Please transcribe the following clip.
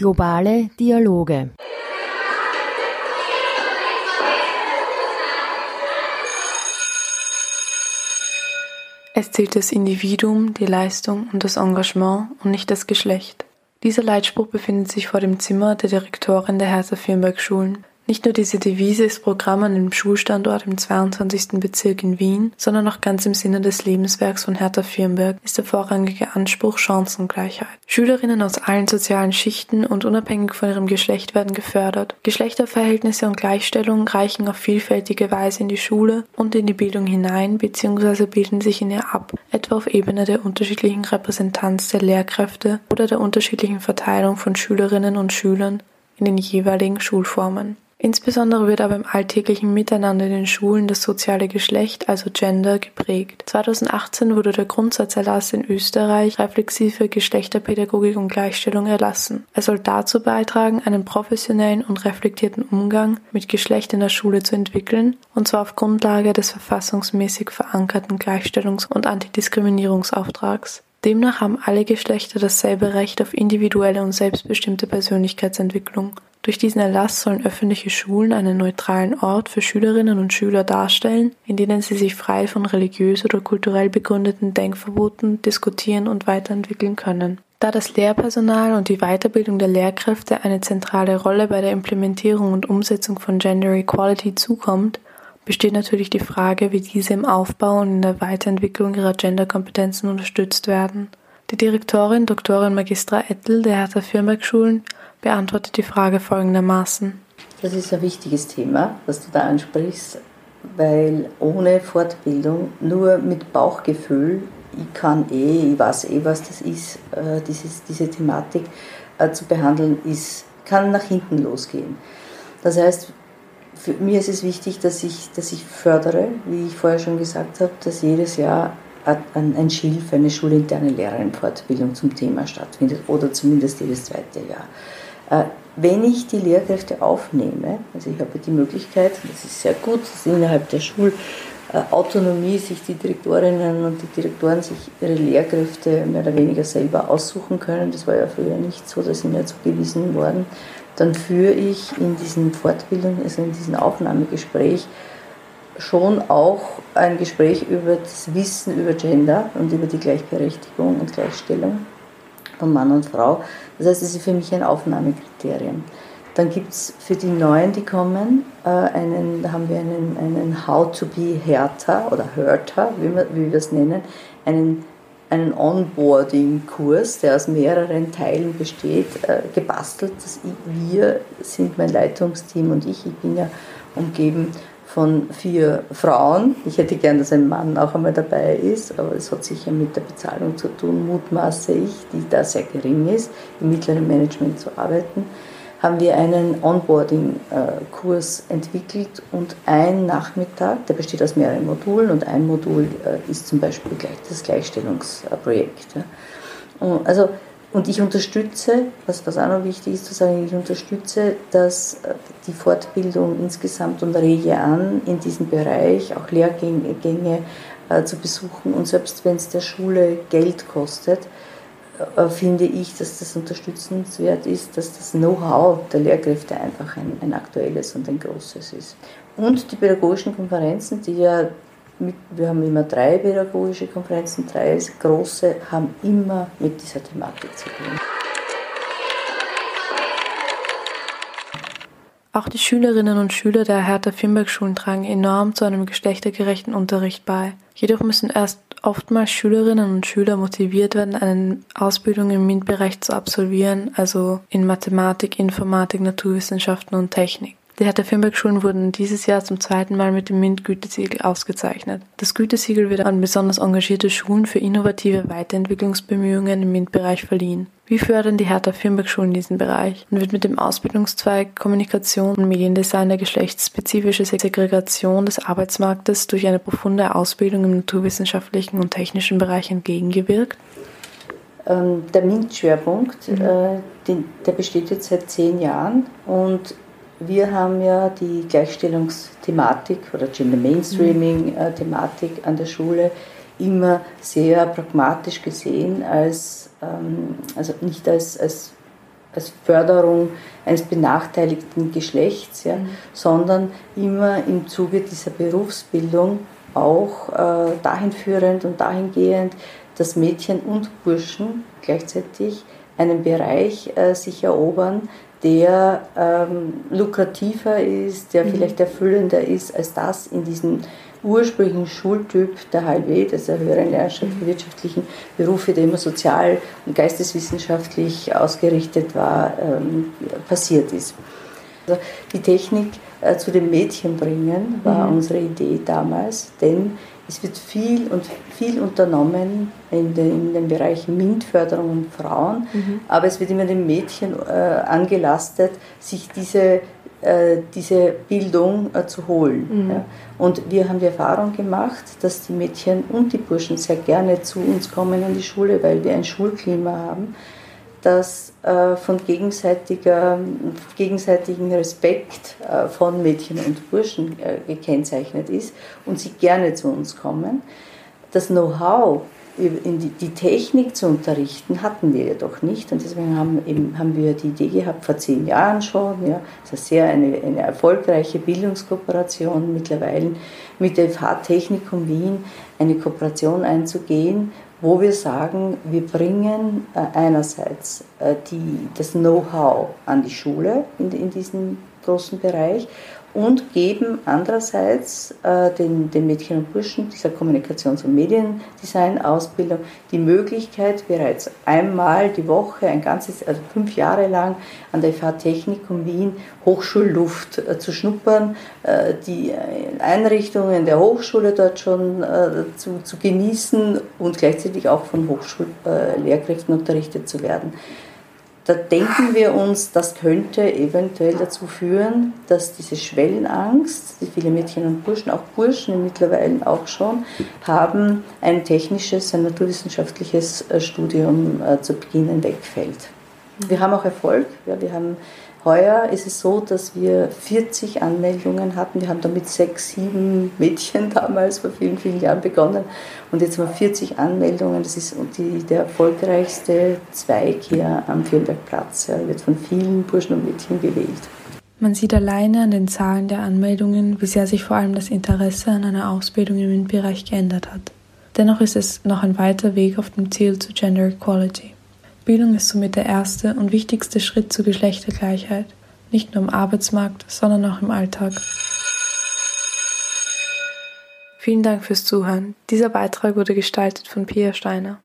Globale Dialoge. Es zählt das Individuum, die Leistung und das Engagement und nicht das Geschlecht. Dieser Leitspruch befindet sich vor dem Zimmer der Direktorin der Hertha-Firnberg-Schulen. Nicht nur diese Devise ist Programm an dem Schulstandort im 22. Bezirk in Wien, sondern auch ganz im Sinne des Lebenswerks von Hertha Firnberg ist der vorrangige Anspruch Chancengleichheit. Schülerinnen aus allen sozialen Schichten und unabhängig von ihrem Geschlecht werden gefördert. Geschlechterverhältnisse und Gleichstellung reichen auf vielfältige Weise in die Schule und in die Bildung hinein bzw. bilden sich in ihr ab, etwa auf Ebene der unterschiedlichen Repräsentanz der Lehrkräfte oder der unterschiedlichen Verteilung von Schülerinnen und Schülern in den jeweiligen Schulformen. Insbesondere wird aber im alltäglichen Miteinander in den Schulen das soziale Geschlecht, also Gender, geprägt. 2018 wurde der Grundsatzerlass in Österreich reflexive Geschlechterpädagogik und Gleichstellung erlassen. Er soll dazu beitragen, einen professionellen und reflektierten Umgang mit Geschlecht in der Schule zu entwickeln, und zwar auf Grundlage des verfassungsmäßig verankerten Gleichstellungs- und Antidiskriminierungsauftrags. Demnach haben alle Geschlechter dasselbe Recht auf individuelle und selbstbestimmte Persönlichkeitsentwicklung. Durch diesen Erlass sollen öffentliche Schulen einen neutralen Ort für Schülerinnen und Schüler darstellen, in denen sie sich frei von religiös oder kulturell begründeten Denkverboten diskutieren und weiterentwickeln können. Da das Lehrpersonal und die Weiterbildung der Lehrkräfte eine zentrale Rolle bei der Implementierung und Umsetzung von Gender Equality zukommt, besteht natürlich die Frage, wie diese im Aufbau und in der Weiterentwicklung ihrer Genderkompetenzen unterstützt werden. Die Direktorin Dr. Magistra Ettel der Hertha Firnberg-Schulen beantwortet die Frage folgendermaßen. Das ist ein wichtiges Thema, was du da ansprichst, weil ohne Fortbildung, nur mit Bauchgefühl, ich kann eh, ich weiß eh, was das ist, äh, dieses, diese Thematik äh, zu behandeln, ist, kann nach hinten losgehen. Das heißt, für mich ist es wichtig, dass ich, dass ich fördere, wie ich vorher schon gesagt habe, dass jedes Jahr ein, ein Schilf, eine schulinterne Lehrerinnenfortbildung zum Thema stattfindet oder zumindest jedes zweite Jahr. Äh, wenn ich die Lehrkräfte aufnehme, also ich habe die Möglichkeit, das ist sehr gut, dass innerhalb der Schulautonomie sich die Direktorinnen und die Direktoren sich ihre Lehrkräfte mehr oder weniger selber aussuchen können, das war ja früher nicht so, da sind ja zugewiesen worden, dann führe ich in diesen Fortbildungen, also in diesem Aufnahmegespräch, schon auch ein Gespräch über das Wissen über Gender und über die Gleichberechtigung und Gleichstellung von Mann und Frau. Das heißt, das ist für mich ein Aufnahmekriterium. Dann gibt es für die Neuen, die kommen, äh, einen, da haben wir einen, einen How to be härter oder wir, wie wir es nennen, einen, einen Onboarding-Kurs, der aus mehreren Teilen besteht, äh, gebastelt. Das wir sind mein Leitungsteam und ich. Ich bin ja umgeben von vier Frauen. Ich hätte gern, dass ein Mann auch einmal dabei ist, aber es hat sicher mit der Bezahlung zu tun, mutmaße ich, die da sehr gering ist, im mittleren Management zu arbeiten. Haben wir einen Onboarding-Kurs entwickelt und ein Nachmittag, der besteht aus mehreren Modulen und ein Modul äh, ist zum Beispiel gleich das Gleichstellungsprojekt. Also und ich unterstütze, was, was auch noch wichtig ist zu sagen, ich unterstütze dass äh, die Fortbildung insgesamt und rege an, in diesem Bereich auch Lehrgänge äh, zu besuchen. Und selbst wenn es der Schule Geld kostet, äh, finde ich, dass das unterstützenswert ist, dass das Know-how der Lehrkräfte einfach ein, ein aktuelles und ein großes ist. Und die pädagogischen Konferenzen, die ja mit, wir haben immer drei pädagogische Konferenzen, drei große, haben immer mit dieser Thematik zu tun. Auch die Schülerinnen und Schüler der Hertha Firnberg-Schulen tragen enorm zu einem geschlechtergerechten Unterricht bei. Jedoch müssen erst oftmals Schülerinnen und Schüler motiviert werden, eine Ausbildung im MINT-Bereich zu absolvieren, also in Mathematik, Informatik, Naturwissenschaften und Technik. Die Hertha Firnberg-Schulen wurden dieses Jahr zum zweiten Mal mit dem MINT-Gütesiegel ausgezeichnet. Das Gütesiegel wird an besonders engagierte Schulen für innovative Weiterentwicklungsbemühungen im MINT-Bereich verliehen. Wie fördern die Hertha Firnberg-Schulen diesen Bereich und wird mit dem Ausbildungszweig Kommunikation und Mediendesign der geschlechtsspezifische Segregation des Arbeitsmarktes durch eine profunde Ausbildung im naturwissenschaftlichen und technischen Bereich entgegengewirkt? Ähm, der MINT-Schwerpunkt, mhm. äh, der besteht jetzt seit zehn Jahren und wir haben ja die Gleichstellungsthematik oder Gender Mainstreaming-Thematik mhm. an der Schule immer sehr pragmatisch gesehen, als, ähm, also nicht als, als als Förderung eines benachteiligten Geschlechts, ja, mhm. sondern immer im Zuge dieser Berufsbildung auch äh, dahin führend und dahingehend, dass Mädchen und Burschen gleichzeitig einen Bereich äh, sich erobern, der ähm, lukrativer ist, der mhm. vielleicht erfüllender ist als das in diesem ursprünglichen Schultyp der HLW, das der höheren Lehrerschaft für wirtschaftlichen Berufe, der immer sozial und geisteswissenschaftlich ausgerichtet war, ähm, passiert ist. Also die Technik äh, zu den Mädchen bringen war mhm. unsere Idee damals, denn es wird viel und viel unternommen in den, in den Bereichen MINT-Förderung und Frauen, mhm. aber es wird immer den Mädchen äh, angelastet, sich diese, äh, diese Bildung äh, zu holen. Mhm. Ja. Und wir haben die Erfahrung gemacht, dass die Mädchen und die Burschen sehr gerne zu uns kommen an die Schule, weil wir ein Schulklima haben, das äh, von gegenseitiger, gegenseitigen Respekt äh, von Mädchen und Burschen äh, gekennzeichnet ist und sie gerne zu uns kommen. Das Know-how, die, die, Technik zu unterrichten, hatten wir jedoch nicht. Und deswegen haben, eben, haben wir die Idee gehabt, vor zehn Jahren schon, ja, das ist sehr eine, eine erfolgreiche Bildungskooperation mittlerweile mit der FH Technikum Wien, eine Kooperation einzugehen, wo wir sagen, wir bringen äh, einerseits äh, die, das Know-how an die Schule in, in diesem großen Bereich und geben andererseits äh, den, den Mädchen und Burschen dieser Kommunikations- und Mediendesign-Ausbildung die Möglichkeit, bereits einmal die Woche, ein ganzes, also fünf Jahre lang an der FH Technikum Wien Hochschulluft äh, zu schnuppern, äh, die Einrichtungen der Hochschule dort schon äh, zu, zu genießen und gleichzeitig auch von Hochschullehrkräften unterrichtet zu werden. Da denken wir uns, das könnte eventuell dazu führen, dass diese Schwellenangst, die viele Mädchen und Burschen, auch Burschen mittlerweile auch schon, haben, ein technisches, ein naturwissenschaftliches äh, Studium äh, zu beginnen wegfällt. Wir haben auch Erfolg. Ja, wir haben Heuer ist es so, dass wir 40 Anmeldungen hatten. Wir haben damit sechs, sieben Mädchen damals vor vielen, vielen Jahren begonnen. Und jetzt haben wir 40 Anmeldungen. Das ist die, der erfolgreichste Zweig hier am Firnbergplatz. Er wird von vielen Burschen und Mädchen gewählt. Man sieht alleine an den Zahlen der Anmeldungen, wie sehr sich vor allem das Interesse an einer Ausbildung im MINT-Bereich geändert hat. Dennoch ist es noch ein weiter Weg auf dem Ziel zu Gender Equality. Bildung ist somit der erste und wichtigste Schritt zur Geschlechtergleichheit, nicht nur im Arbeitsmarkt, sondern auch im Alltag. Vielen Dank fürs Zuhören. Dieser Beitrag wurde gestaltet von Pia Steiner.